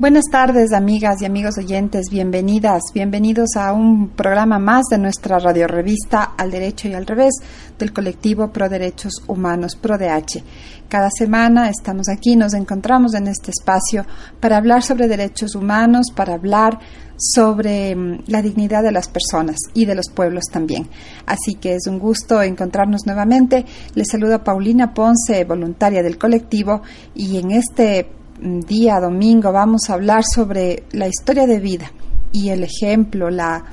Buenas tardes, amigas y amigos oyentes. Bienvenidas, bienvenidos a un programa más de nuestra radiorevista Al Derecho y al Revés del colectivo Pro Derechos Humanos, ProDH. Cada semana estamos aquí, nos encontramos en este espacio para hablar sobre derechos humanos, para hablar sobre mm, la dignidad de las personas y de los pueblos también. Así que es un gusto encontrarnos nuevamente. Les saluda Paulina Ponce, voluntaria del colectivo, y en este día domingo vamos a hablar sobre la historia de vida y el ejemplo, la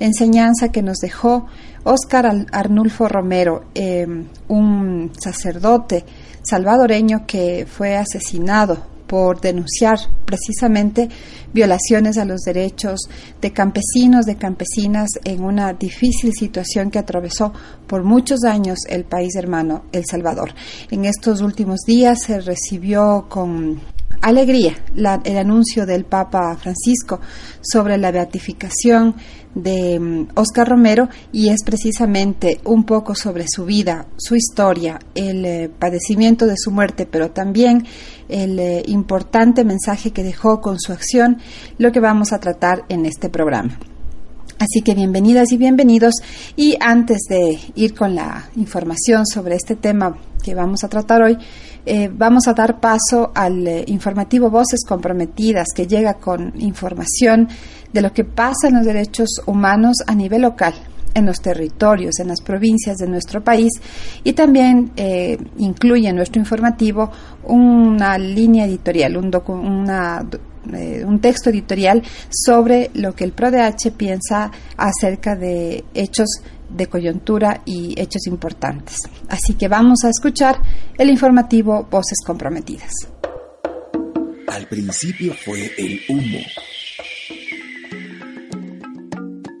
enseñanza que nos dejó Óscar Arnulfo Romero, em, un sacerdote salvadoreño que fue asesinado por denunciar precisamente violaciones a los derechos de campesinos, de campesinas en una difícil situación que atravesó por muchos años el país hermano, El Salvador. En estos últimos días se recibió con alegría el anuncio del Papa Francisco sobre la beatificación de Oscar mm, Romero y es precisamente un poco sobre su vida, su historia, el eh, padecimiento de su muerte, pero también el eh, importante mensaje que dejó con su acción, lo que vamos a tratar en este programa. Así que bienvenidas y bienvenidos. Y antes de ir con la información sobre este tema que vamos a tratar hoy, eh, vamos a dar paso al eh, informativo Voces Comprometidas, que llega con información de lo que pasa en los derechos humanos a nivel local en los territorios, en las provincias de nuestro país y también eh, incluye en nuestro informativo una línea editorial, un, un texto editorial sobre lo que el PRODH piensa acerca de hechos de coyuntura y hechos importantes. Así que vamos a escuchar el informativo Voces Comprometidas. Al principio fue el humo.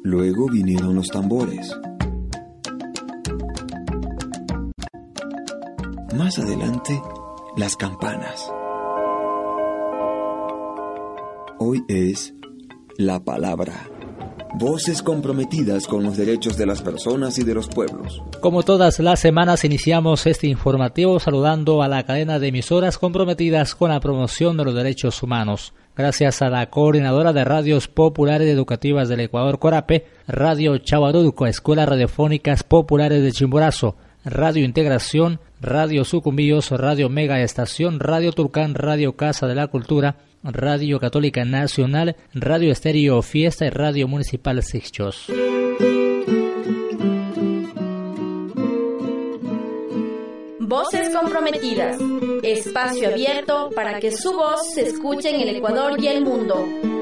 Luego vinieron los tambores. Más adelante, las campanas. Hoy es la palabra. Voces comprometidas con los derechos de las personas y de los pueblos. Como todas las semanas iniciamos este informativo saludando a la cadena de emisoras comprometidas con la promoción de los derechos humanos. Gracias a la coordinadora de radios populares educativas del Ecuador Corape, Radio Chavarulco, Escuelas Radiofónicas Populares de Chimborazo, Radio Integración, Radio Sucumbíos, Radio Mega Estación, Radio Turcán, Radio Casa de la Cultura, Radio Católica Nacional, Radio Estéreo Fiesta y Radio Municipal Sixchos. Voces comprometidas. Espacio abierto para que su voz se escuche en el Ecuador y el mundo.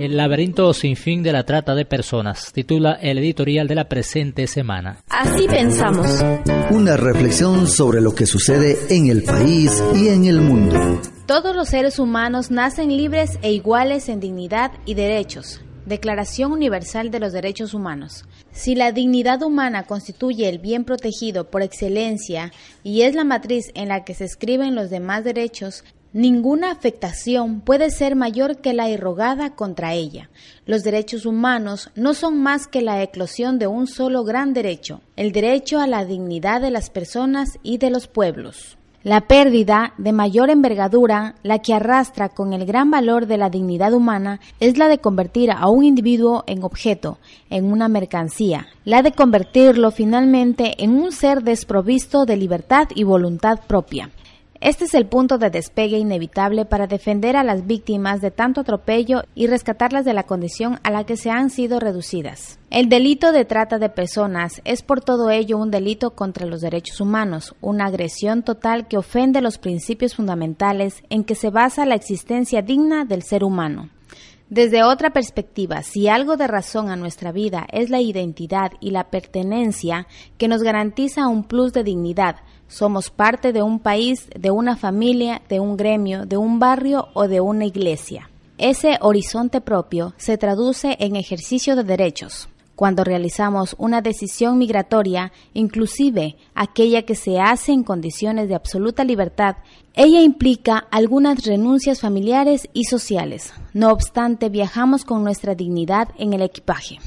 El laberinto sin fin de la trata de personas, titula el editorial de la presente semana. Así pensamos. Una reflexión sobre lo que sucede en el país y en el mundo. Todos los seres humanos nacen libres e iguales en dignidad y derechos. Declaración Universal de los Derechos Humanos. Si la dignidad humana constituye el bien protegido por excelencia y es la matriz en la que se escriben los demás derechos, Ninguna afectación puede ser mayor que la irrogada contra ella. Los derechos humanos no son más que la eclosión de un solo gran derecho, el derecho a la dignidad de las personas y de los pueblos. La pérdida de mayor envergadura, la que arrastra con el gran valor de la dignidad humana, es la de convertir a un individuo en objeto, en una mercancía, la de convertirlo finalmente en un ser desprovisto de libertad y voluntad propia. Este es el punto de despegue inevitable para defender a las víctimas de tanto atropello y rescatarlas de la condición a la que se han sido reducidas. El delito de trata de personas es por todo ello un delito contra los derechos humanos, una agresión total que ofende los principios fundamentales en que se basa la existencia digna del ser humano. Desde otra perspectiva, si algo de razón a nuestra vida es la identidad y la pertenencia que nos garantiza un plus de dignidad, somos parte de un país, de una familia, de un gremio, de un barrio o de una iglesia. Ese horizonte propio se traduce en ejercicio de derechos. Cuando realizamos una decisión migratoria, inclusive aquella que se hace en condiciones de absoluta libertad, ella implica algunas renuncias familiares y sociales. No obstante, viajamos con nuestra dignidad en el equipaje.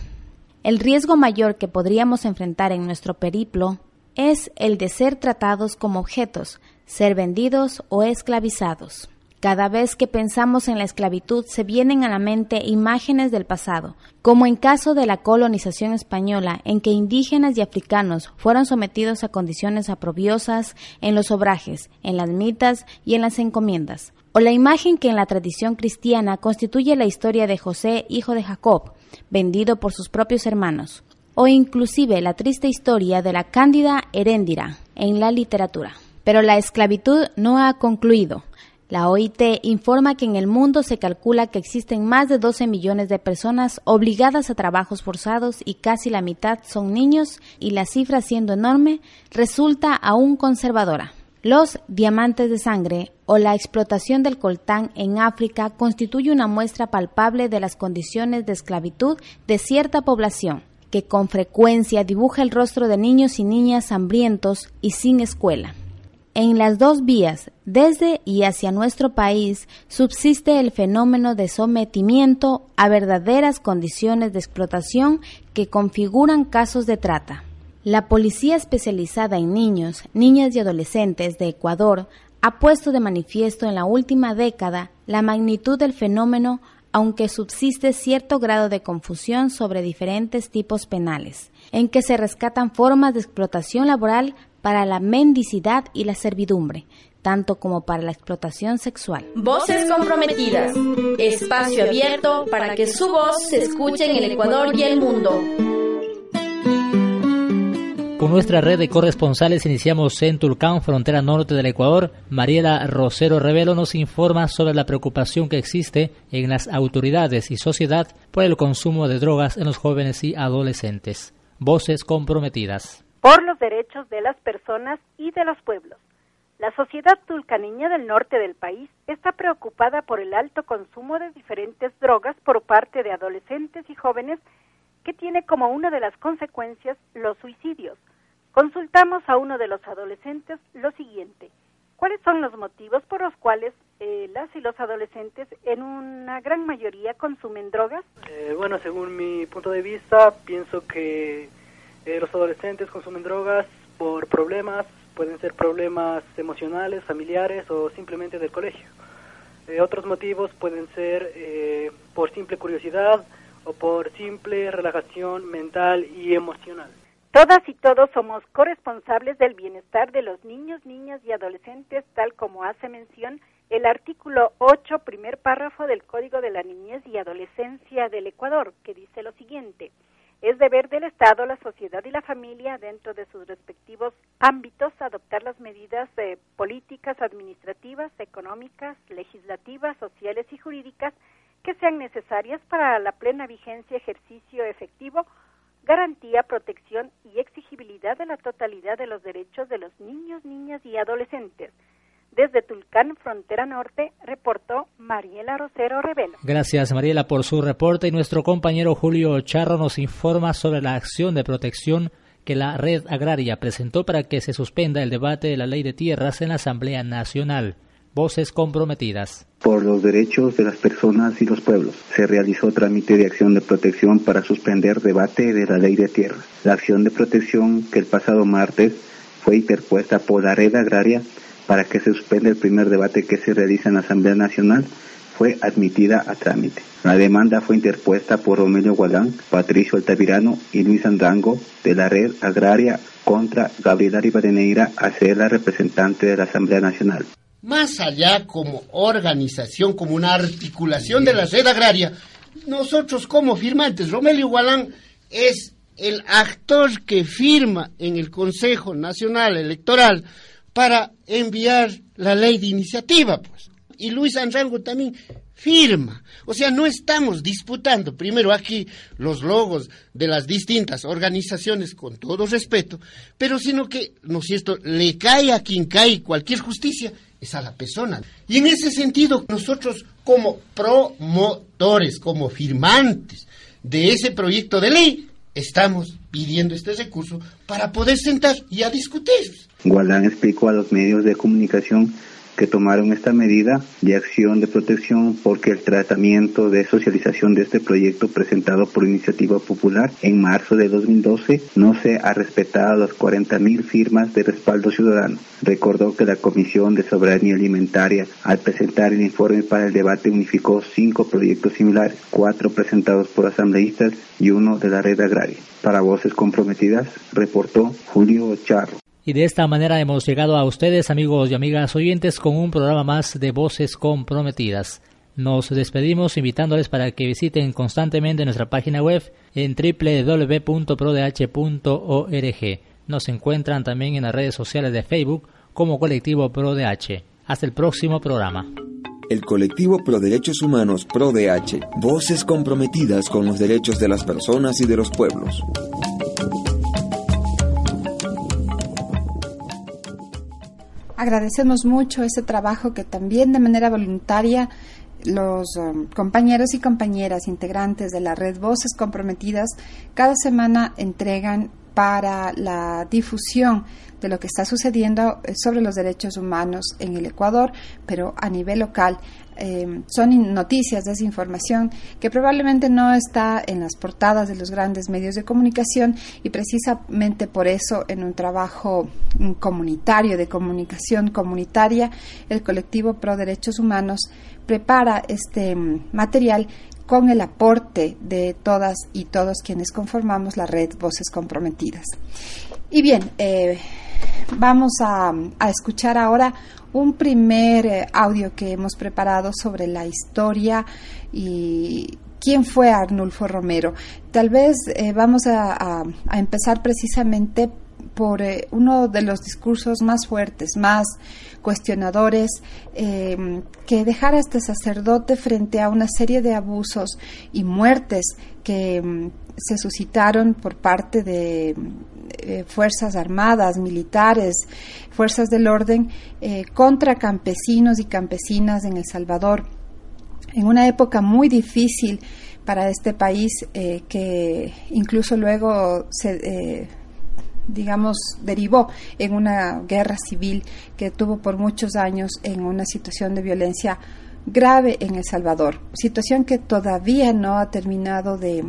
El riesgo mayor que podríamos enfrentar en nuestro periplo es el de ser tratados como objetos, ser vendidos o esclavizados. Cada vez que pensamos en la esclavitud se vienen a la mente imágenes del pasado, como en caso de la colonización española, en que indígenas y africanos fueron sometidos a condiciones aprobiosas en los obrajes, en las mitas y en las encomiendas, o la imagen que en la tradición cristiana constituye la historia de José, hijo de Jacob, vendido por sus propios hermanos, o inclusive la triste historia de la cándida Heréndira en la literatura. Pero la esclavitud no ha concluido. La OIT informa que en el mundo se calcula que existen más de 12 millones de personas obligadas a trabajos forzados y casi la mitad son niños y la cifra siendo enorme resulta aún conservadora. Los diamantes de sangre o la explotación del coltán en África constituye una muestra palpable de las condiciones de esclavitud de cierta población, que con frecuencia dibuja el rostro de niños y niñas hambrientos y sin escuela. En las dos vías, desde y hacia nuestro país, subsiste el fenómeno de sometimiento a verdaderas condiciones de explotación que configuran casos de trata. La Policía Especializada en Niños, Niñas y Adolescentes de Ecuador ha puesto de manifiesto en la última década la magnitud del fenómeno, aunque subsiste cierto grado de confusión sobre diferentes tipos penales, en que se rescatan formas de explotación laboral para la mendicidad y la servidumbre, tanto como para la explotación sexual. Voces comprometidas. Espacio abierto para que su voz se escuche en el Ecuador y el mundo. Con nuestra red de corresponsales iniciamos en Tulcán, frontera norte del Ecuador. Mariela Rosero Revelo nos informa sobre la preocupación que existe en las autoridades y sociedad por el consumo de drogas en los jóvenes y adolescentes. Voces comprometidas por los derechos de las personas y de los pueblos. La sociedad tulcaneña del norte del país está preocupada por el alto consumo de diferentes drogas por parte de adolescentes y jóvenes que tiene como una de las consecuencias los suicidios. Consultamos a uno de los adolescentes lo siguiente. ¿Cuáles son los motivos por los cuales eh, las y los adolescentes en una gran mayoría consumen drogas? Eh, bueno, según mi punto de vista, pienso que eh, los adolescentes consumen drogas por problemas, pueden ser problemas emocionales, familiares o simplemente del colegio. Eh, otros motivos pueden ser eh, por simple curiosidad o por simple relajación mental y emocional. Todas y todos somos corresponsables del bienestar de los niños, niñas y adolescentes, tal como hace mención el artículo 8, primer párrafo del Código de la Niñez y Adolescencia del Ecuador, que dice lo siguiente. Es deber del Estado, la sociedad y la familia, dentro de sus respectivos ámbitos, adoptar las medidas de políticas administrativas, económicas, legislativas, sociales y jurídicas que sean necesarias para la plena vigencia, ejercicio efectivo, garantía, protección y exigibilidad de la totalidad de los derechos de los niños, niñas y adolescentes desde Tulcán, frontera norte, reportó Mariela Rosero Revelo. Gracias Mariela por su reporte y nuestro compañero Julio Charro nos informa sobre la acción de protección que la Red Agraria presentó para que se suspenda el debate de la ley de tierras en la Asamblea Nacional. Voces comprometidas. Por los derechos de las personas y los pueblos. Se realizó trámite de acción de protección para suspender debate de la ley de tierras. La acción de protección que el pasado martes fue interpuesta por la Red Agraria para que se suspenda el primer debate que se realiza en la Asamblea Nacional fue admitida a trámite. La demanda fue interpuesta por Romelio Gualán, Patricio Altavirano y Luis Andrango de la Red Agraria contra Gabriela Rivadeneira a ser la representante de la Asamblea Nacional. Más allá como organización, como una articulación de la Red Agraria, nosotros como firmantes, Romelio Gualán es el actor que firma en el Consejo Nacional Electoral para enviar la ley de iniciativa, pues. Y Luis Anrango también firma. O sea, no estamos disputando primero aquí los logos de las distintas organizaciones con todo respeto, pero sino que, ¿no es cierto?, le cae a quien cae cualquier justicia, es a la persona. Y en ese sentido, nosotros como promotores, como firmantes de ese proyecto de ley, estamos pidiendo este recurso para poder sentar y a discutir. Gualán explicó a los medios de comunicación que tomaron esta medida de acción de protección porque el tratamiento de socialización de este proyecto presentado por Iniciativa Popular en marzo de 2012 no se ha respetado las 40.000 firmas de respaldo ciudadano. Recordó que la Comisión de Soberanía Alimentaria al presentar el informe para el debate unificó cinco proyectos similares, cuatro presentados por asambleístas y uno de la red agraria. Para Voces Comprometidas, reportó Julio Charro. Y de esta manera hemos llegado a ustedes, amigos y amigas oyentes, con un programa más de Voces Comprometidas. Nos despedimos invitándoles para que visiten constantemente nuestra página web en www.prodh.org. Nos encuentran también en las redes sociales de Facebook como Colectivo ProDH. Hasta el próximo programa. El colectivo Pro Derechos Humanos ProDH, voces comprometidas con los derechos de las personas y de los pueblos. Agradecemos mucho ese trabajo que también de manera voluntaria los um, compañeros y compañeras integrantes de la red Voces Comprometidas cada semana entregan para la difusión de lo que está sucediendo eh, sobre los derechos humanos en el Ecuador, pero a nivel local. Eh, son noticias, desinformación que probablemente no está en las portadas de los grandes medios de comunicación y precisamente por eso en un trabajo comunitario, de comunicación comunitaria, el colectivo Pro Derechos Humanos prepara este mm, material con el aporte de todas y todos quienes conformamos la red Voces Comprometidas. Y bien, eh, vamos a, escuchar ahora un primer eh, audio que hemos preparado sobre la historia y quién fue Arnulfo Romero. Tal vez eh, vamos a, empezar precisamente por uno de los discursos más fuertes, más cuestionadores, eh, que dejar a este sacerdote frente a una serie de abusos y muertes que mm, se suscitaron por parte de eh, fuerzas armadas, militares, fuerzas del orden eh, contra campesinos y campesinas en El Salvador, en una época muy difícil para este país que incluso luego se digamos, derivó en una guerra civil que tuvo por muchos años en una situación de violencia grave en El Salvador, situación que todavía no ha terminado de,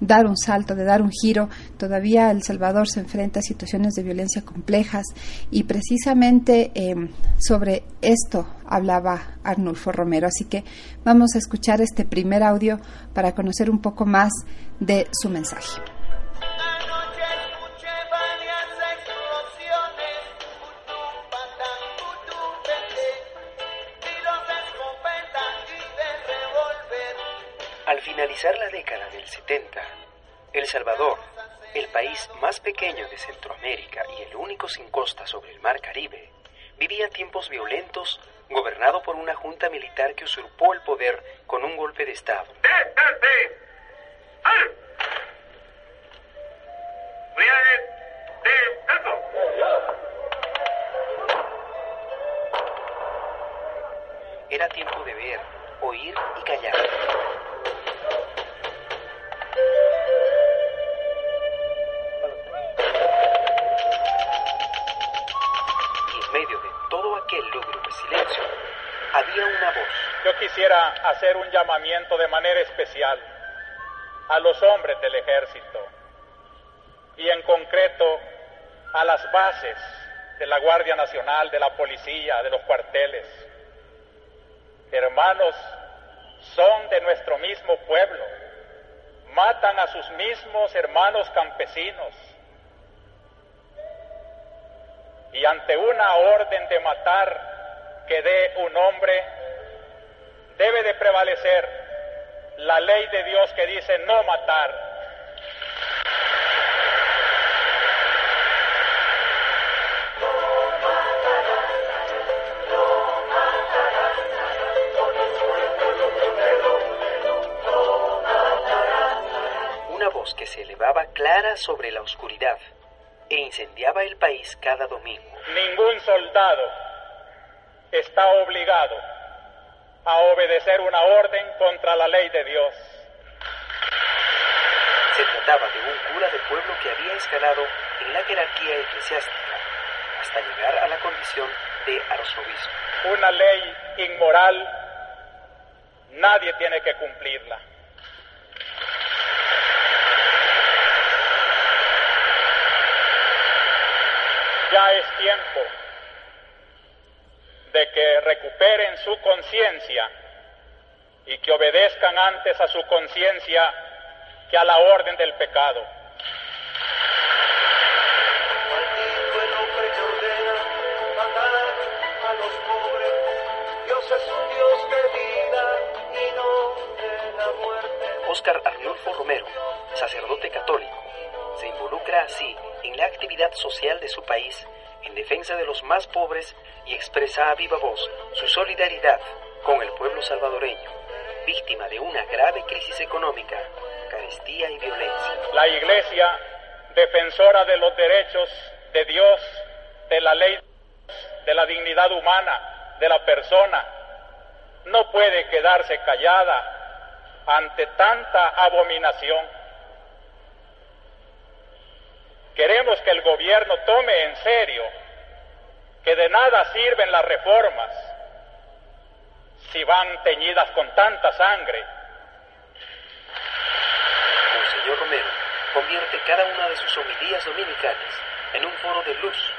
dar un salto, de dar un giro. Todavía El Salvador se enfrenta a situaciones de violencia complejas y precisamente em, sobre esto hablaba Arnulfo Romero. Así que vamos a escuchar este primer audio para conocer un poco más de su mensaje. Finalizar la década del 70, El Salvador, el país más pequeño de Centroamérica y el único sin costa sobre el mar Caribe, vivía tiempos violentos gobernado por una junta militar que usurpó el poder con un golpe de Estado. Era tiempo de ver, oír y callar. Había una voz. Yo quisiera hacer un llamamiento de manera especial a los hombres del ejército y en concreto a las bases de la Guardia Nacional, de la policía, de los cuarteles. Hermanos, son de nuestro mismo pueblo, matan a sus mismos hermanos campesinos. Y ante una orden de matar que dé un hombre, debe de prevalecer la ley de Dios que dice no matar. Una voz que se elevaba clara sobre la oscuridad e incendiaba el país cada domingo. Ningún soldado está obligado a obedecer una orden contra la ley de Dios. Se trataba de un cura de pueblo que había escalado en la jerarquía eclesiástica, hasta llegar a la condición de arzobispo. Una ley inmoral, nadie tiene que cumplirla. Ya es tiempo de que recuperen su conciencia y que obedezcan antes a su conciencia que a la orden del pecado. Maldito el hombre que ordena matar a los pobres. Dios es un Dios de vida y no de la muerte. Óscar Arnulfo Romero, sacerdote católico, se involucra así en la actividad social de su país en defensa de los más pobres y expresa a viva voz su solidaridad con el pueblo salvadoreño, víctima de una grave crisis económica, carestía y violencia. La Iglesia, defensora de los derechos de Dios, de la ley, de la dignidad humana, de la persona, no puede quedarse callada ante tanta abominación. Queremos que el gobierno tome en serio que de nada sirven las reformas si van teñidas con tanta sangre. Monseñor Romero convierte cada una de sus homilías dominicales en un foro de luz,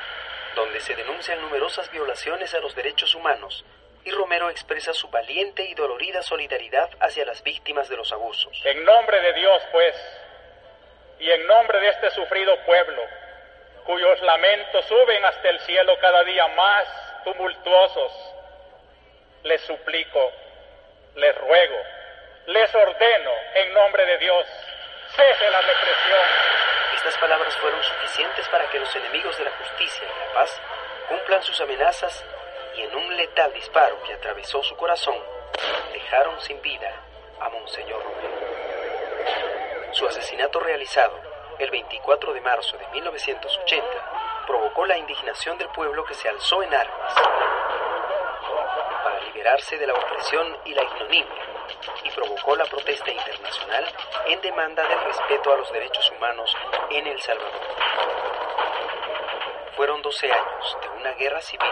donde se denuncian numerosas violaciones a los derechos humanos y Romero expresa su valiente y dolorida solidaridad hacia las víctimas de los abusos. En nombre de Dios, pues, y en nombre de este sufrido pueblo, cuyos lamentos suben hasta el cielo cada día más tumultuosos, les suplico, les ruego, les ordeno en nombre de Dios, cese la represión. Estas palabras fueron suficientes para que los enemigos de la justicia y la paz cumplan sus amenazas y en un letal disparo que atravesó su corazón, dejaron sin vida a Monseñor Romero. Su asesinato realizado el 24 de marzo de 1980 provocó la indignación del pueblo que se alzó en armas para liberarse de la opresión y la ignominia y provocó la protesta internacional en demanda del respeto a los derechos humanos en El Salvador. Fueron 12 años de una guerra civil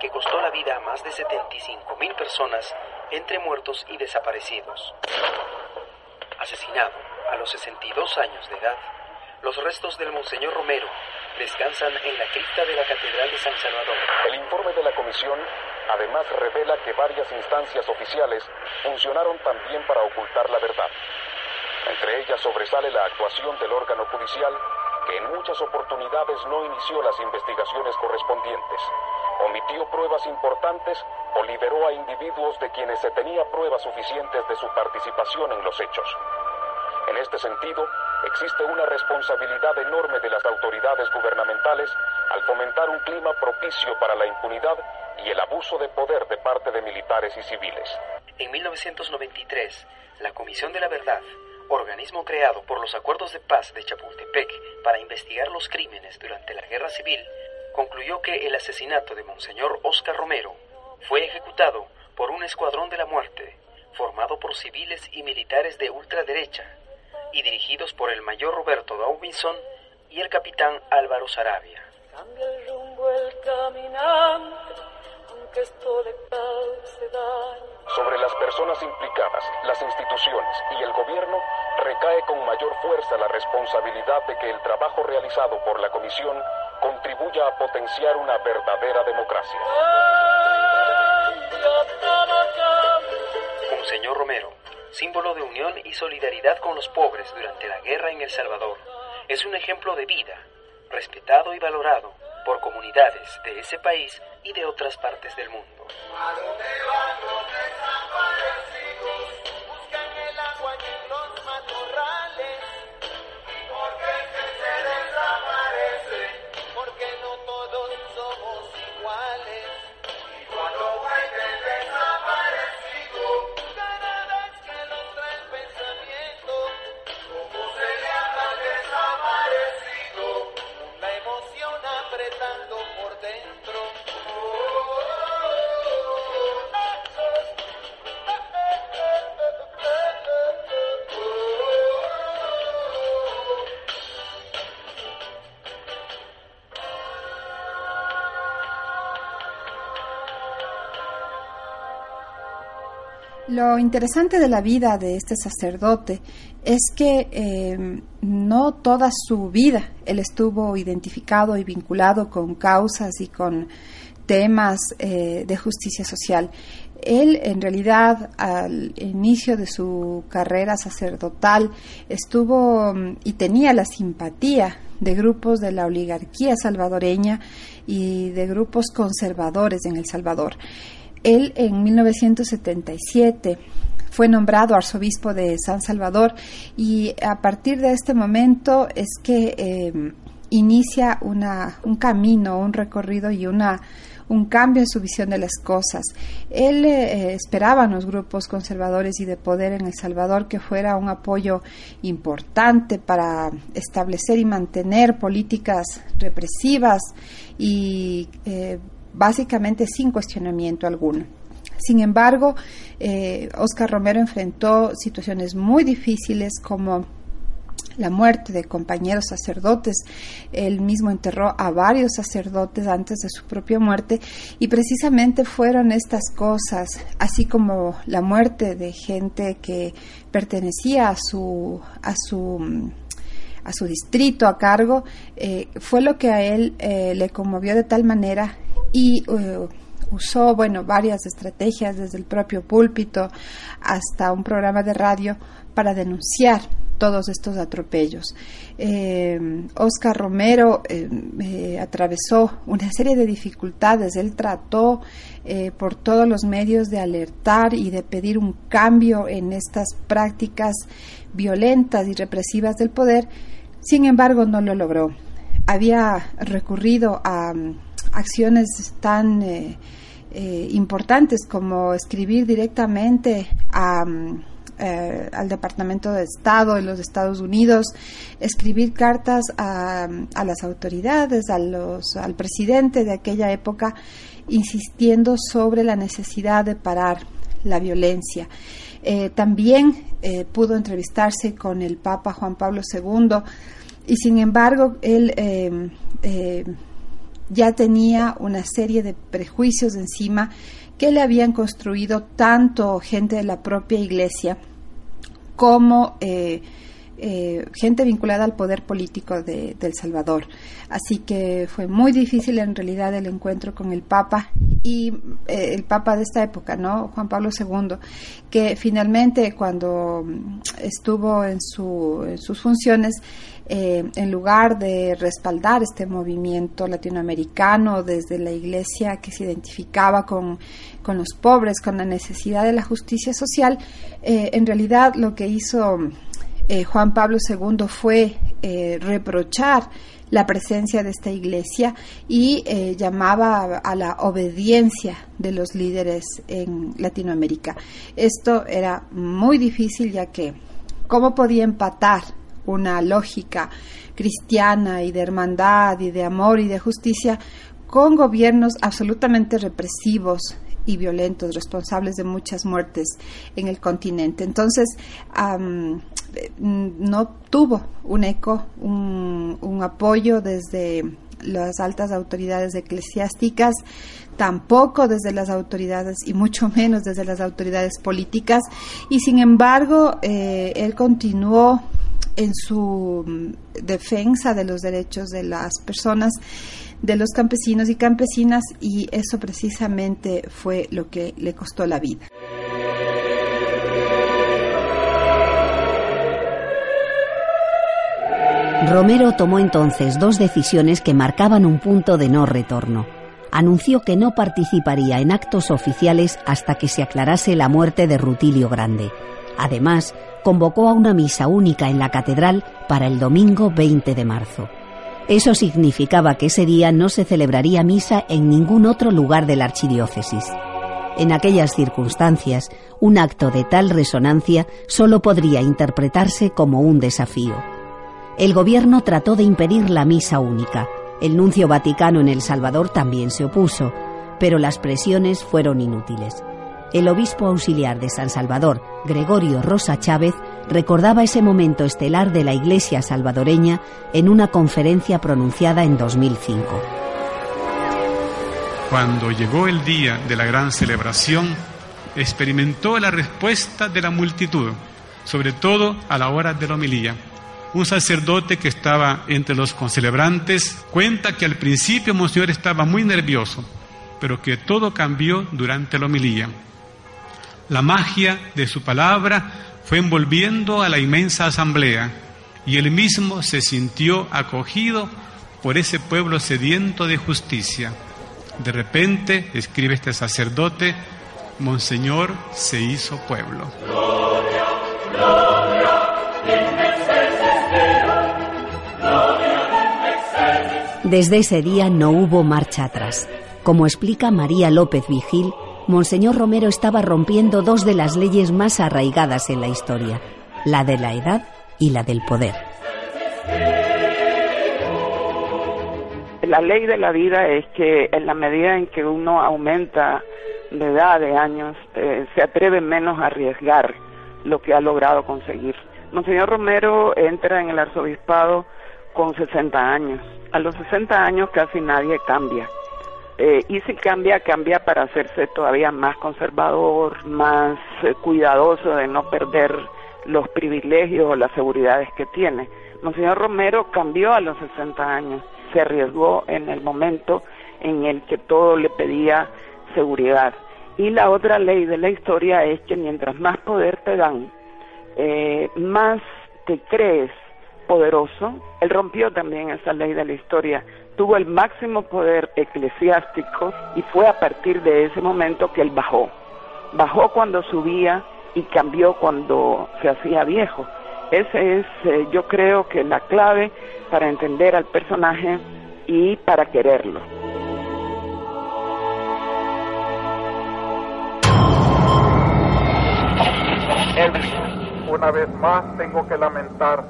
que costó la vida a más de 75.000 personas entre muertos y desaparecidos. Asesinado a los 62 años de edad, los restos del Monseñor Romero descansan en la cripta de la Catedral de San Salvador. El informe de la comisión además revela que varias instancias oficiales funcionaron también para ocultar la verdad. Entre ellas sobresale la actuación del órgano judicial, que en muchas oportunidades no inició las investigaciones correspondientes, omitió pruebas importantes o liberó a individuos de quienes se tenía pruebas suficientes de su participación en los hechos. En este sentido, existe una responsabilidad enorme de las autoridades gubernamentales al fomentar un clima propicio para la impunidad y el abuso de poder de parte de militares y civiles. En 1993, la Comisión de la Verdad, organismo creado por los acuerdos de paz de Chapultepec para investigar los crímenes durante la Guerra Civil, concluyó que el asesinato de Monseñor Oscar Romero fue ejecutado por un escuadrón de la muerte, formado por civiles y militares de ultraderecha, y dirigidos por el mayor Roberto Daubinson y el capitán Álvaro Sarabia. Cambia el rumbo el caminante, aunque esto le cause daño. Sobre las personas implicadas, las instituciones y el gobierno recae con mayor fuerza la responsabilidad de que el trabajo realizado por la comisión contribuya a potenciar una verdadera democracia. Monseñor Romero, símbolo de unión y solidaridad con los pobres durante la guerra en El Salvador, es un ejemplo de vida, respetado y valorado por comunidades de ese país y de otras partes del mundo. Lo interesante de la vida de este sacerdote es que eh, no toda su vida él estuvo identificado y vinculado con causas y con temas eh, de justicia social. Él, en realidad, al inicio de su carrera sacerdotal, estuvo mm, y tenía la simpatía de grupos de la oligarquía salvadoreña y de grupos conservadores en El Salvador. Él, en 1977, fue nombrado arzobispo de San Salvador y a partir de este momento es que eh, inicia una, un camino, un recorrido y una un cambio en su visión de las cosas. Él eh, esperaba en los grupos conservadores y de poder en El Salvador que fuera un apoyo importante para establecer y mantener políticas represivas y eh, básicamente sin cuestionamiento alguno. Sin embargo, eh, Oscar Romero enfrentó situaciones muy difíciles como la muerte de compañeros sacerdotes. Él mismo enterró a varios sacerdotes antes de su propia muerte y precisamente fueron estas cosas, así como la muerte de gente que pertenecía a su a su a su distrito a cargo, eh, fue lo que a él eh, le conmovió de tal manera y eh, usó, bueno, varias estrategias desde el propio púlpito hasta un programa de radio para denunciar todos estos atropellos. Eh, Oscar Romero eh, eh, atravesó una serie de dificultades. Él trató por todos los medios de alertar y de pedir un cambio en estas prácticas violentas y represivas del poder. Sin embargo, no lo logró. Había recurrido a acciones tan importantes como escribir directamente a mm, eh, al Departamento de Estado de los Estados Unidos, escribir cartas a, las autoridades, al presidente de aquella época, insistiendo sobre la necesidad de parar la violencia. Eh, también eh, pudo entrevistarse con el Papa Juan Pablo II y sin embargo él ya tenía una serie de prejuicios encima que le habían construido tanto gente de la propia iglesia como eh, eh, gente vinculada al poder político de, El Salvador. Así que fue muy difícil en realidad el encuentro con el Papa y eh, el Papa de esta época, ¿no? Juan Pablo II, que finalmente cuando estuvo en, su, en sus funciones, en lugar de respaldar este movimiento latinoamericano desde la iglesia que se identificaba con, con los pobres, con la necesidad de la justicia social, en realidad lo que hizo eh, Juan Pablo II fue eh, reprochar la presencia de esta iglesia y eh, llamaba a, la obediencia de los líderes en Latinoamérica. Esto era muy difícil ya que cómo podía empatar una lógica cristiana y de hermandad y de amor y de justicia con gobiernos absolutamente represivos y violentos, responsables de muchas muertes en el continente. Entonces, no tuvo un eco, un, apoyo desde las altas autoridades eclesiásticas, tampoco desde las autoridades y mucho menos desde las autoridades políticas y sin embargo eh, él continuó en su defensa de los derechos de las personas de los campesinos y campesinas y eso precisamente fue lo que le costó la vida. Romero tomó entonces dos decisiones que marcaban un punto de no retorno. Anunció que no participaría en actos oficiales hasta que se aclarase la muerte de Rutilio Grande. Además, convocó a una misa única en la catedral para el domingo 20 de marzo. Eso significaba que ese día no se celebraría misa en ningún otro lugar de la archidiócesis. En aquellas circunstancias, un acto de tal resonancia solo podría interpretarse como un desafío. El gobierno trató de impedir la misa única. El nuncio vaticano en El Salvador también se opuso, pero las presiones fueron inútiles. El obispo auxiliar de San Salvador, Gregorio Rosa Chávez, recordaba ese momento estelar de la Iglesia salvadoreña en una conferencia pronunciada en 2005. Cuando llegó el día de la gran celebración, experimentó la respuesta de la multitud, sobre todo a la hora de la homilía. Un sacerdote que estaba entre los concelebrantes cuenta que al principio Monseñor estaba muy nervioso, pero que todo cambió durante la homilía. La magia de su palabra fue envolviendo a la inmensa asamblea y él mismo se sintió acogido por ese pueblo sediento de justicia. De repente, escribe este sacerdote, Monseñor se hizo pueblo. Desde ese día no hubo marcha atrás. Como explica María López Vigil, Monseñor Romero estaba rompiendo dos de las leyes más arraigadas en la historia, la de la edad y la del poder. La ley de la vida es que en la medida en que uno aumenta de edad, de años, eh, se atreve menos a arriesgar lo que ha logrado conseguir. Monseñor Romero entra en el arzobispado con 60 años. A los 60 años casi nadie cambia. Eh, y si cambia, cambia para hacerse todavía más conservador, más eh, cuidadoso de no perder los privilegios o las seguridades que tiene. Monseñor Romero cambió a los 60 años, se arriesgó en el momento en el que todo le pedía seguridad. Y la otra ley de la historia es que mientras más poder te dan, eh, más te crees poderoso. Él rompió también esa ley de la historia tuvo el máximo poder eclesiástico y fue a partir de ese momento que él bajó. Bajó cuando subía y cambió cuando se hacía viejo. Ese es, eh, yo creo que la clave para entender al personaje y para quererlo. Una vez más tengo que lamentar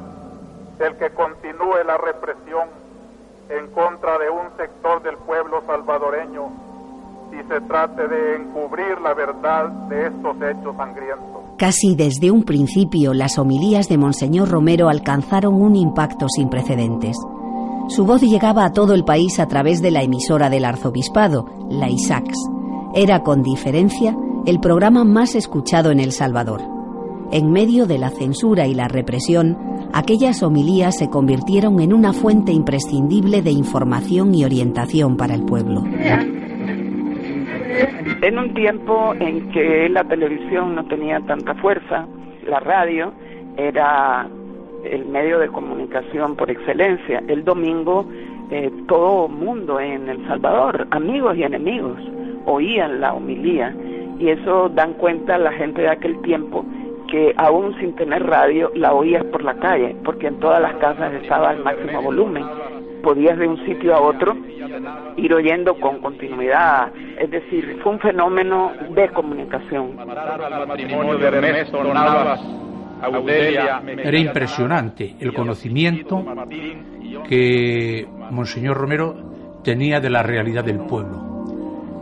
el que continúe la represión en contra de un sector del pueblo salvadoreño y se trate de encubrir la verdad de estos hechos sangrientos. Casi desde un principio las homilías de Monseñor Romero alcanzaron un impacto sin precedentes. Su voz llegaba a todo el país a través de la emisora del arzobispado, la ISAX. Era con diferencia el programa más escuchado en El Salvador. En medio de la censura y la represión, aquellas homilías se convirtieron en una fuente imprescindible de información y orientación para el pueblo. En un tiempo en que la televisión no tenía tanta fuerza, la radio era el medio de comunicación por excelencia. El domingo eh, todo mundo en El Salvador, amigos y enemigos, oían la homilía y eso dan cuenta la gente de aquel tiempo que aún sin tener radio la oías por la calle, porque en todas las casas estaba al máximo volumen. Podías de un sitio a otro ir oyendo con continuidad, es decir, fue un fenómeno de comunicación. Era impresionante el conocimiento que Monseñor Romero tenía de la realidad del pueblo.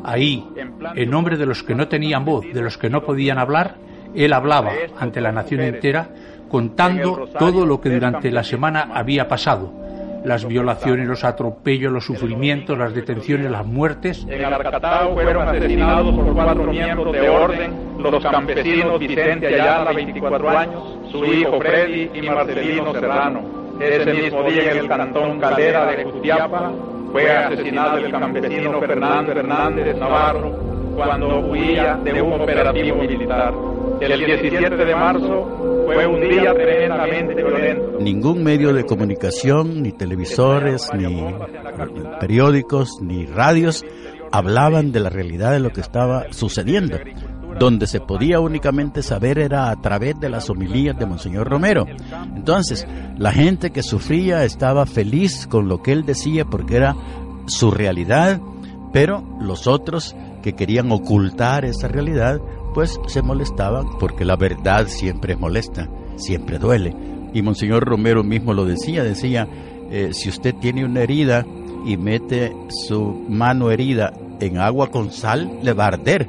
Ahí, en nombre de los que no tenían voz, de los que no podían hablar, él hablaba ante la nación entera contando todo lo que durante la semana había pasado. Las violaciones, los atropellos, los sufrimientos, las detenciones, las muertes. En Arcatao fueron asesinados por cuatro miembros de orden los campesinos Vicente Ayala, 24 años, su hijo Freddy y Marcelino Serrano. Ese mismo día en el cantón Calera de Jutiapa fue asesinado el campesino Fernando Hernández Navarro cuando huía de un operativo militar. El 17 de marzo fue un día tremendamente violento. Ningún medio de comunicación, ni televisores, ni periódicos, ni radios hablaban de la realidad de lo que estaba sucediendo. Donde se podía únicamente saber era a través de las homilías de Monseñor Romero. Entonces, la gente que sufría estaba feliz con lo que él decía porque era su realidad, pero los otros que querían ocultar esa realidad pues se molestaban porque la verdad siempre es molesta, siempre duele. Y Monseñor Romero mismo lo decía, decía, eh, si usted tiene una herida y mete su mano herida en agua con sal, le va a arder.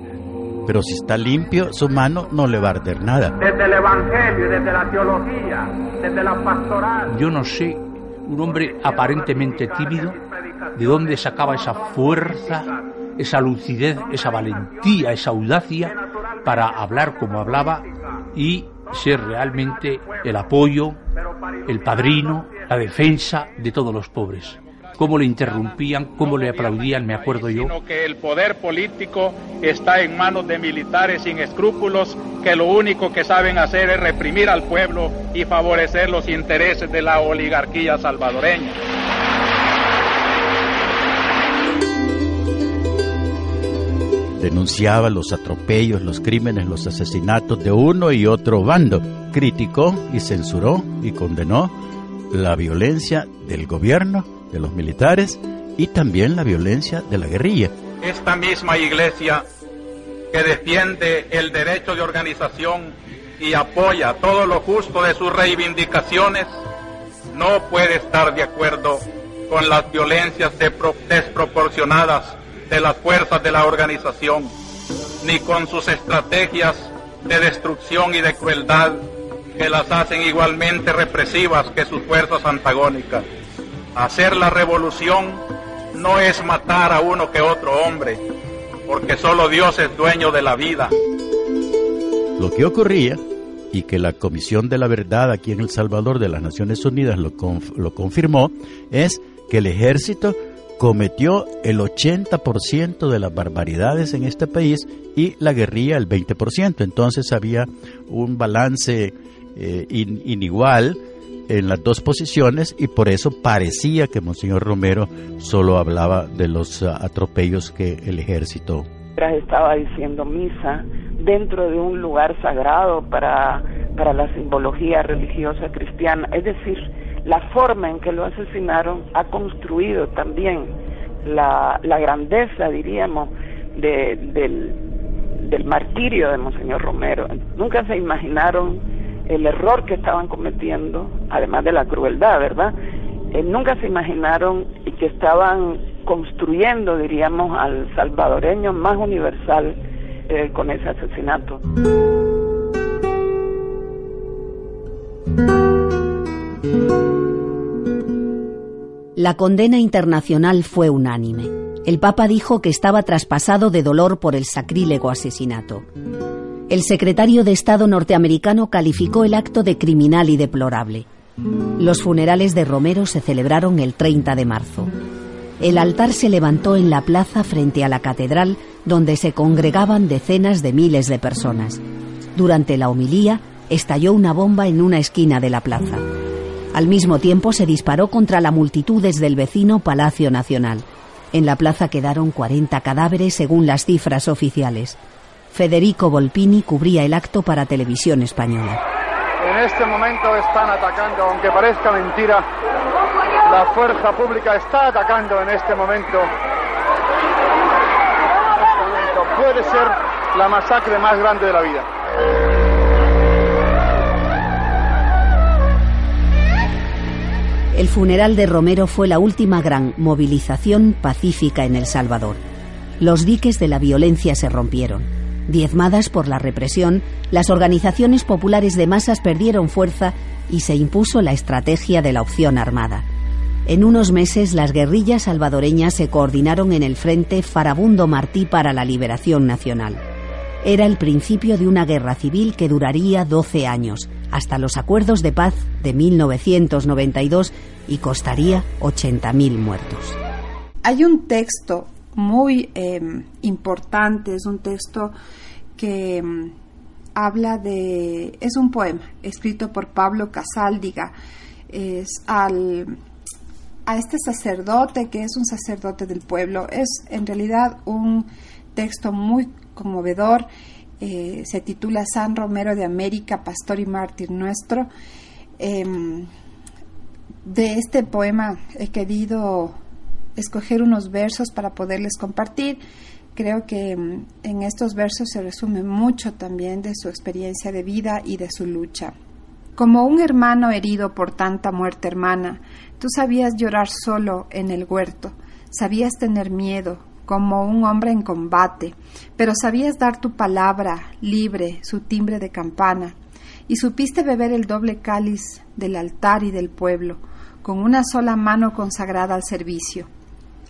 Pero si está limpio, su mano no le va a arder nada. Desde el Evangelio, desde la teología, desde la pastoral. Yo no sé, un hombre aparentemente tímido, de dónde sacaba esa fuerza, esa lucidez, esa valentía, esa audacia para hablar como hablaba y ser realmente el apoyo, el padrino, la defensa de todos los pobres. Cómo le interrumpían, cómo le aplaudían, me acuerdo yo. Sino que el poder político está en manos de militares sin escrúpulos que lo único que saben hacer es reprimir al pueblo y favorecer los intereses de la oligarquía salvadoreña. Denunciaba los atropellos, los crímenes, los asesinatos de uno y otro bando. Criticó y censuró y condenó la violencia del gobierno, de los militares y también la violencia de la guerrilla. Esta misma iglesia que defiende el derecho de organización y apoya todo lo justo de sus reivindicaciones, no puede estar de acuerdo con las violencias desproporcionadas de las fuerzas de la organización, ni con sus estrategias de destrucción y de crueldad que las hacen igualmente represivas que sus fuerzas antagónicas. Hacer la revolución no es matar a uno que otro hombre, porque solo Dios es dueño de la vida. Lo que ocurría, y que la Comisión de la Verdad aquí en El Salvador de las Naciones Unidas lo, lo confirmó, es que el ejército cometió el 80% de las barbaridades en este país y la guerrilla el 20%. Entonces había un balance eh, inigual en las dos posiciones y por eso parecía que Monseñor Romero solo hablaba de los uh, atropellos que el ejército. Estaba diciendo misa dentro de un lugar sagrado para, para la simbología religiosa cristiana, es decir, la forma en que lo asesinaron ha construido también la, grandeza, diríamos, de, del, del martirio de Monseñor Romero. Nunca se imaginaron el error que estaban cometiendo, además de la crueldad, ¿verdad? Eh, nunca se imaginaron que estaban construyendo, diríamos, al salvadoreño más universal eh, con ese asesinato. La condena internacional fue unánime. El Papa dijo que estaba traspasado de dolor por el sacrílego asesinato. El secretario de Estado norteamericano calificó el acto de criminal y deplorable. Los funerales de Romero se celebraron el 30 de marzo. El altar se levantó en la plaza frente a la catedral donde se congregaban decenas de miles de personas. Durante la homilía estalló una bomba en una esquina de la plaza. Al mismo tiempo se disparó contra la multitud desde el vecino Palacio Nacional. En la plaza quedaron 40 cadáveres según las cifras oficiales. Federico Volpini cubría el acto para Televisión Española. En este momento están atacando, aunque parezca mentira, la fuerza pública está atacando en este momento. En este momento puede ser la masacre más grande de la vida. El funeral de Romero fue la última gran movilización pacífica en El Salvador. Los diques de la violencia se rompieron. Diezmadas por la represión, las organizaciones populares de masas perdieron fuerza y se impuso la estrategia de la opción armada. En unos meses las guerrillas salvadoreñas se coordinaron en el Frente Farabundo Martí para la Liberación Nacional. Era el principio de una guerra civil que duraría 12 años, hasta los acuerdos de paz de 1992 y costaría 80.000 muertos. Hay un texto muy em, importante, es un texto que em, habla de, es un poema escrito por Pablo Casáldiga, es al, a este sacerdote que es un sacerdote del pueblo, es en realidad un texto muy conmovedor eh, se titula San Romero de América, Pastor y Mártir Nuestro. Em, de este poema he querido escoger unos versos para poderles compartir. Creo que em, en estos versos se resume mucho también de su experiencia de vida y de su lucha. Como un hermano herido por tanta muerte hermana, tú sabías llorar solo en el huerto, sabías tener miedo, como un hombre en combate, pero sabías dar tu palabra libre, su timbre de campana, y supiste beber el doble cáliz del altar y del pueblo, con una sola mano consagrada al servicio.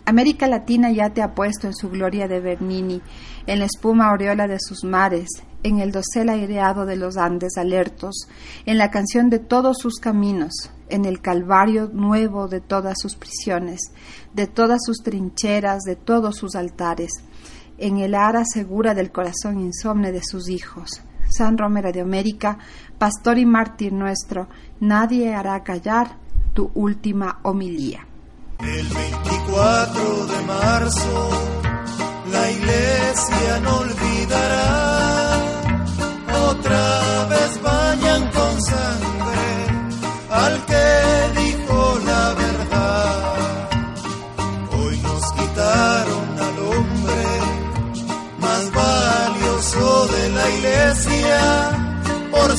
América Latina ya te ha puesto en su gloria de Bernini, en la espuma aureola de sus mares, en el dosel aireado de los Andes alertos, en la canción de todos sus caminos, en el calvario nuevo de todas sus prisiones, de todas sus trincheras, de todos sus altares, en el ara segura del corazón insomne de sus hijos. San Romero de América, pastor y mártir nuestro, nadie hará callar tu última homilía. El 24 de marzo la iglesia no olvidará. Otra vez bañan con sangre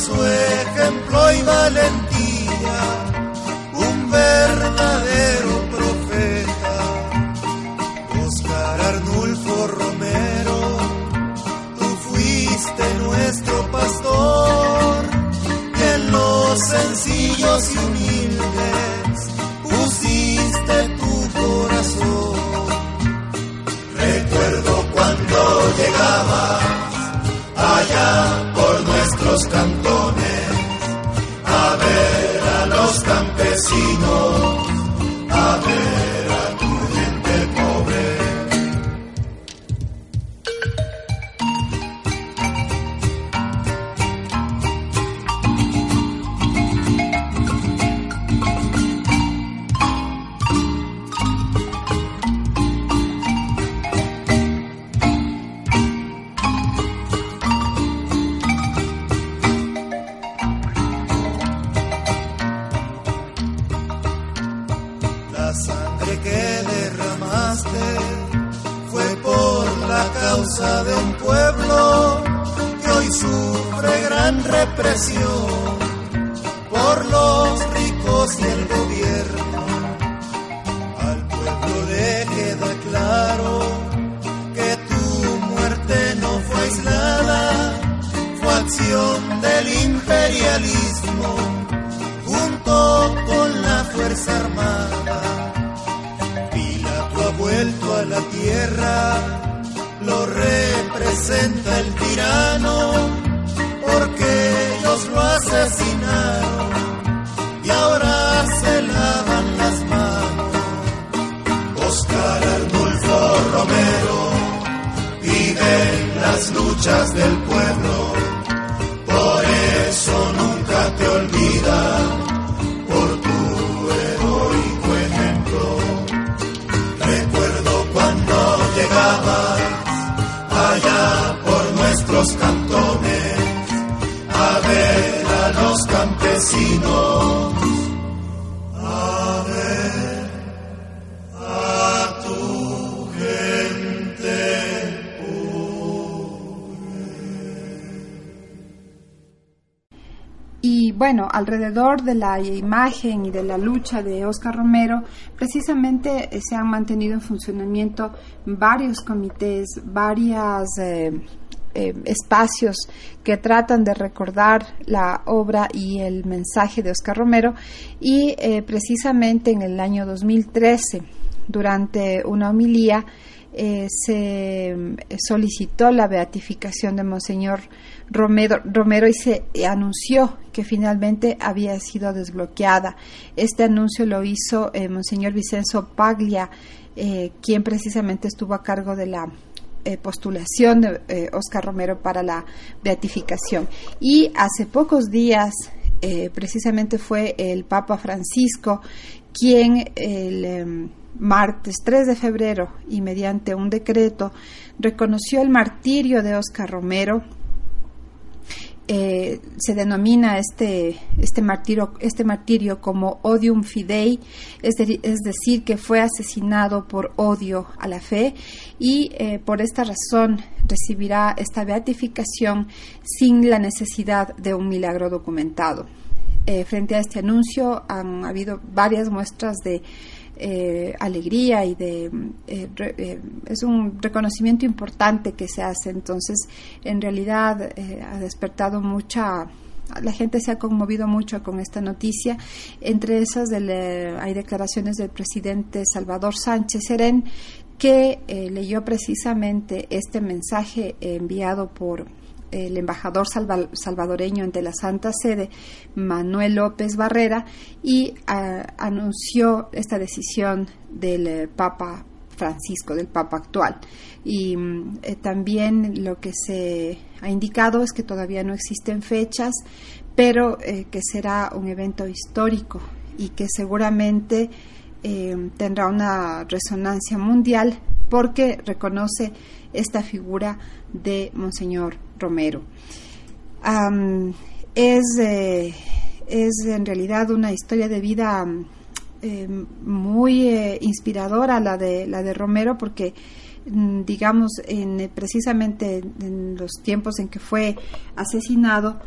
su ejemplo y valentía. Un verdadero Arnulfo Romero, tú fuiste nuestro pastor y en los sencillos y humildes pusiste tu corazón. Recuerdo cuando llegabas allá campesinos, los campesinos, a ver a tu gente. Y bueno, alrededor de la imagen y de la lucha de Oscar Romero, precisamente eh, se han mantenido en funcionamiento varios comités, varias eh, eh, espacios que tratan de recordar la obra y el mensaje de Oscar Romero y eh, precisamente en el año 2013 durante una homilía eh, se solicitó la beatificación de Monseñor Romero, y se anunció que finalmente había sido desbloqueada. Este anuncio lo hizo Monseñor Vicenzo Paglia, quien precisamente estuvo a cargo de la eh, postulación de eh, Oscar Romero para la beatificación. Y hace pocos días, eh, precisamente fue el Papa Francisco quien el martes 3 de febrero y mediante un decreto reconoció el martirio de Oscar Romero eh, se denomina este, este, martirio, este martirio como odium fidei, es, decir, que fue asesinado por odio a la fe y eh, por esta razón recibirá esta beatificación sin la necesidad de un milagro documentado. Eh, frente a este anuncio han habido varias muestras de eh, alegría y de eh, eh, es un reconocimiento importante que se hace entonces en realidad ha despertado mucha la gente se ha conmovido mucho con esta noticia. Entre esas hay declaraciones del presidente Salvador Sánchez Serén que eh, leyó precisamente este mensaje enviado por el embajador salvadoreño ante la Santa Sede, Manuel López Barrera, y ah, anunció esta decisión del eh, Papa Francisco, del Papa actual. Y mm, eh, también lo que se ha indicado es que todavía no existen fechas, pero eh, que será un evento histórico y que seguramente tendrá una resonancia mundial porque reconoce esta figura de Monseñor Romero. es, eh, es en realidad una historia de vida eh, muy eh, inspiradora la de, la de Romero porque mm, digamos en, precisamente en los tiempos en que fue asesinado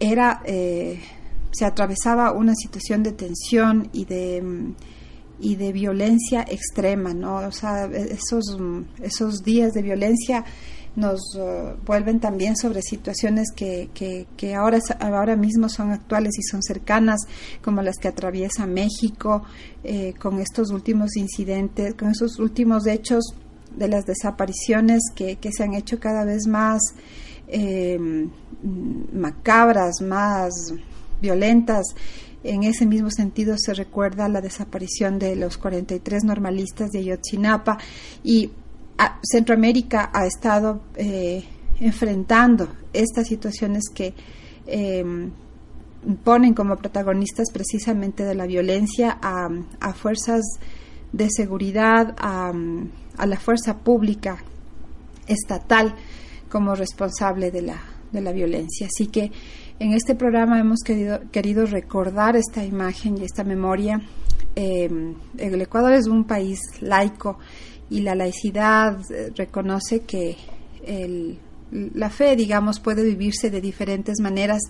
era se atravesaba una situación de tensión y de mm, y de violencia extrema, ¿no? O sea, esos, esos días de violencia nos uh, vuelven también sobre situaciones que, que, ahora, ahora mismo son actuales y son cercanas, como las que atraviesa México, eh, con estos últimos incidentes, con esos últimos hechos de las desapariciones que, que se han hecho cada vez más eh, macabras, más violentas en ese mismo sentido se recuerda la desaparición de los 43 normalistas de Ayotzinapa y Centroamérica ha estado eh, enfrentando estas situaciones que em, ponen como protagonistas precisamente de la violencia a, fuerzas de seguridad, a, la fuerza pública estatal como responsable de la, de la violencia. Así que en este programa hemos querido, querido recordar esta imagen y esta memoria. Eh, el Ecuador es un país laico y la laicidad eh, reconoce que la fe, digamos, puede vivirse de diferentes maneras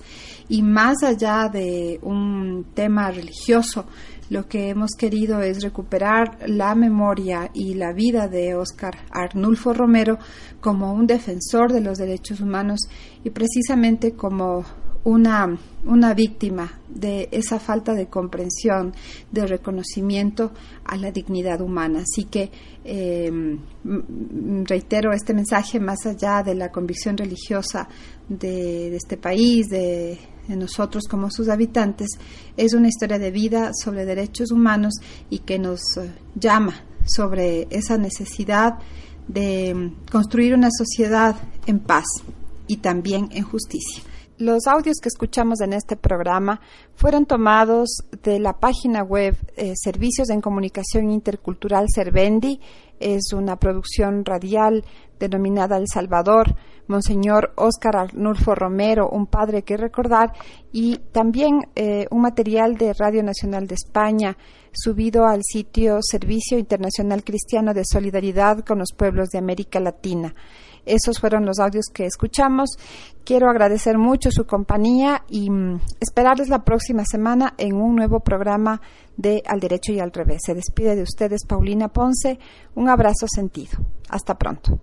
y más allá de un tema religioso, lo que hemos querido es recuperar la memoria y la vida de Óscar Arnulfo Romero como un defensor de los derechos humanos y precisamente como una, una víctima de esa falta de comprensión, de reconocimiento a la dignidad humana. Así que em, reitero este mensaje más allá de la convicción religiosa de, este país, de, nosotros como sus habitantes, es una historia de vida sobre derechos humanos y que nos eh, llama sobre esa necesidad de construir una sociedad en paz y también en justicia. Los audios que escuchamos en este programa fueron tomados de la página web eh, Servicios en Comunicación Intercultural Cervendi. Es una producción radial denominada El Salvador, Monseñor Óscar Arnulfo Romero, un padre que recordar, y también eh, un material de Radio Nacional de España subido al sitio Servicio Internacional Cristiano de Solidaridad con los Pueblos de América Latina. Esos fueron los audios que escuchamos. Quiero agradecer mucho su compañía y mm, esperarles la próxima semana en un nuevo programa de Al Derecho y al Revés. Se despide de ustedes Paulina Ponce. Un abrazo sentido. Hasta pronto.